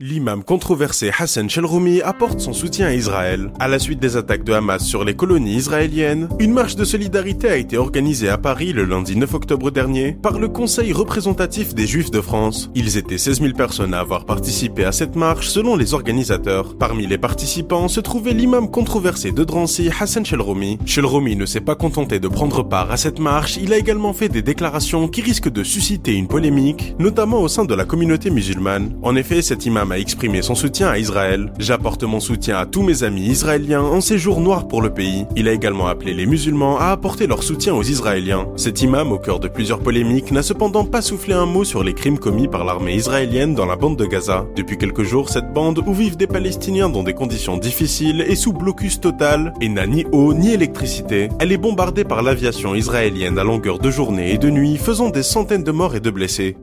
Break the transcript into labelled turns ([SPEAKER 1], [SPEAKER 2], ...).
[SPEAKER 1] L'imam controversé Hassan Shelroumi apporte son soutien à Israël. À la suite des attaques de Hamas sur les colonies israéliennes, une marche de solidarité a été organisée à Paris le lundi 9 octobre dernier par le Conseil représentatif des Juifs de France. Ils étaient 16 000 personnes à avoir participé à cette marche selon les organisateurs. Parmi les participants se trouvait l'imam controversé de Drancy, Hassan Shelroumi. Shelroumi ne s'est pas contenté de prendre part à cette marche, il a également fait des déclarations qui risquent de susciter une polémique, notamment au sein de la communauté musulmane. En effet, cet imam a exprimé son soutien à Israël. J'apporte mon soutien à tous mes amis israéliens en ces jours noirs pour le pays. Il a également appelé les musulmans à apporter leur soutien aux Israéliens. Cet imam, au cœur de plusieurs polémiques, n'a cependant pas soufflé un mot sur les crimes commis par l'armée israélienne dans la bande de Gaza. Depuis quelques jours, cette bande, où vivent des Palestiniens dans des conditions difficiles, est sous blocus total et n'a ni eau ni électricité. Elle est bombardée par l'aviation israélienne à longueur de journée et de nuit, faisant des centaines de morts et de blessés.